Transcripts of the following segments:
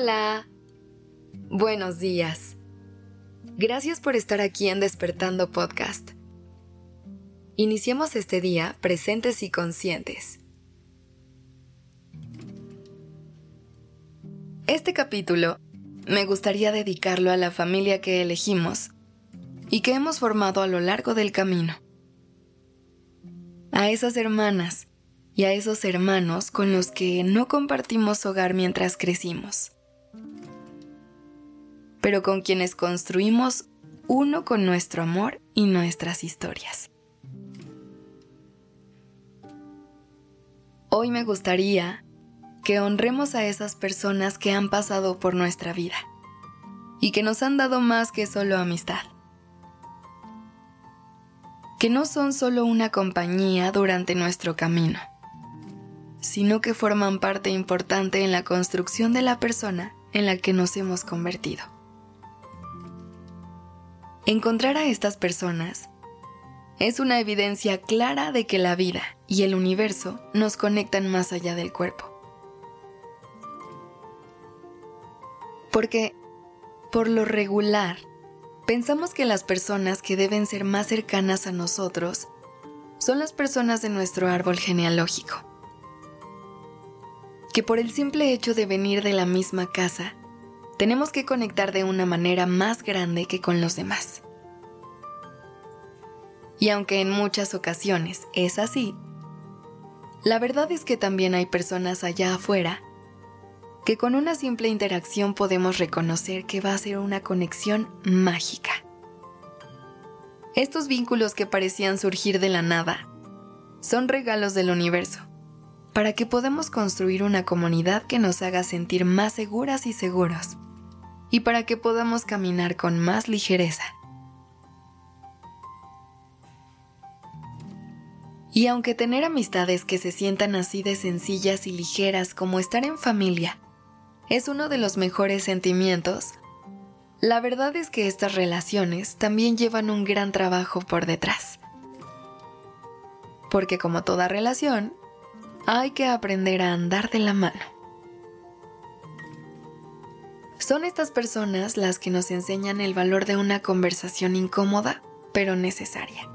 Hola. Buenos días. Gracias por estar aquí en Despertando Podcast. Iniciemos este día presentes y conscientes. Este capítulo me gustaría dedicarlo a la familia que elegimos y que hemos formado a lo largo del camino. A esas hermanas y a esos hermanos con los que no compartimos hogar mientras crecimos, pero con quienes construimos uno con nuestro amor y nuestras historias. Hoy me gustaría que honremos a esas personas que han pasado por nuestra vida y que nos han dado más que solo amistad que no son solo una compañía durante nuestro camino, sino que forman parte importante en la construcción de la persona en la que nos hemos convertido. Encontrar a estas personas es una evidencia clara de que la vida y el universo nos conectan más allá del cuerpo. Porque, por lo regular, Pensamos que las personas que deben ser más cercanas a nosotros son las personas de nuestro árbol genealógico. Que por el simple hecho de venir de la misma casa, tenemos que conectar de una manera más grande que con los demás. Y aunque en muchas ocasiones es así, la verdad es que también hay personas allá afuera que con una simple interacción podemos reconocer que va a ser una conexión mágica. Estos vínculos que parecían surgir de la nada son regalos del universo, para que podamos construir una comunidad que nos haga sentir más seguras y seguros, y para que podamos caminar con más ligereza. Y aunque tener amistades que se sientan así de sencillas y ligeras como estar en familia es uno de los mejores sentimientos, la verdad es que estas relaciones también llevan un gran trabajo por detrás. Porque como toda relación, hay que aprender a andar de la mano. Son estas personas las que nos enseñan el valor de una conversación incómoda, pero necesaria.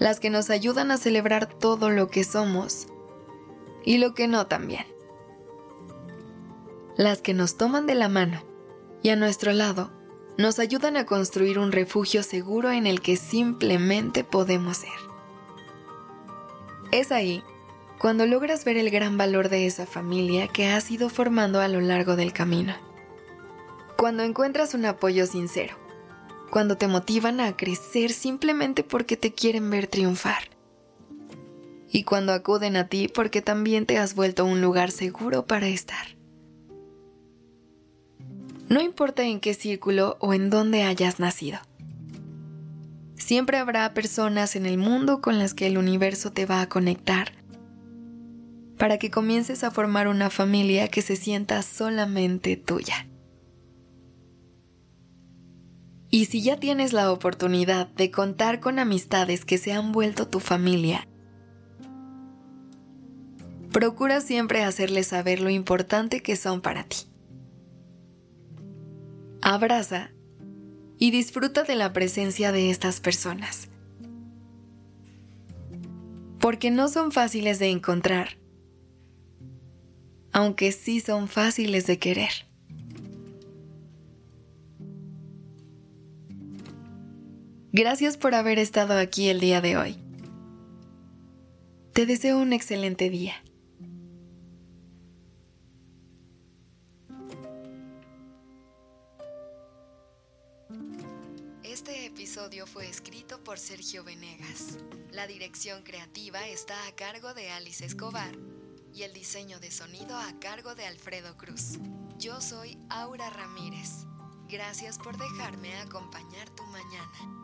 Las que nos ayudan a celebrar todo lo que somos y lo que no también las que nos toman de la mano y a nuestro lado nos ayudan a construir un refugio seguro en el que simplemente podemos ser. Es ahí cuando logras ver el gran valor de esa familia que has ido formando a lo largo del camino. Cuando encuentras un apoyo sincero, cuando te motivan a crecer simplemente porque te quieren ver triunfar. Y cuando acuden a ti porque también te has vuelto un lugar seguro para estar. No importa en qué círculo o en dónde hayas nacido. Siempre habrá personas en el mundo con las que el universo te va a conectar para que comiences a formar una familia que se sienta solamente tuya. Y si ya tienes la oportunidad de contar con amistades que se han vuelto tu familia, procura siempre hacerles saber lo importante que son para ti abraza y disfruta de la presencia de estas personas. Porque no son fáciles de encontrar, aunque sí son fáciles de querer. Gracias por haber estado aquí el día de hoy. Te deseo un excelente día. Este episodio fue escrito por Sergio Venegas. La dirección creativa está a cargo de Alice Escobar y el diseño de sonido a cargo de Alfredo Cruz. Yo soy Aura Ramírez. Gracias por dejarme acompañar tu mañana.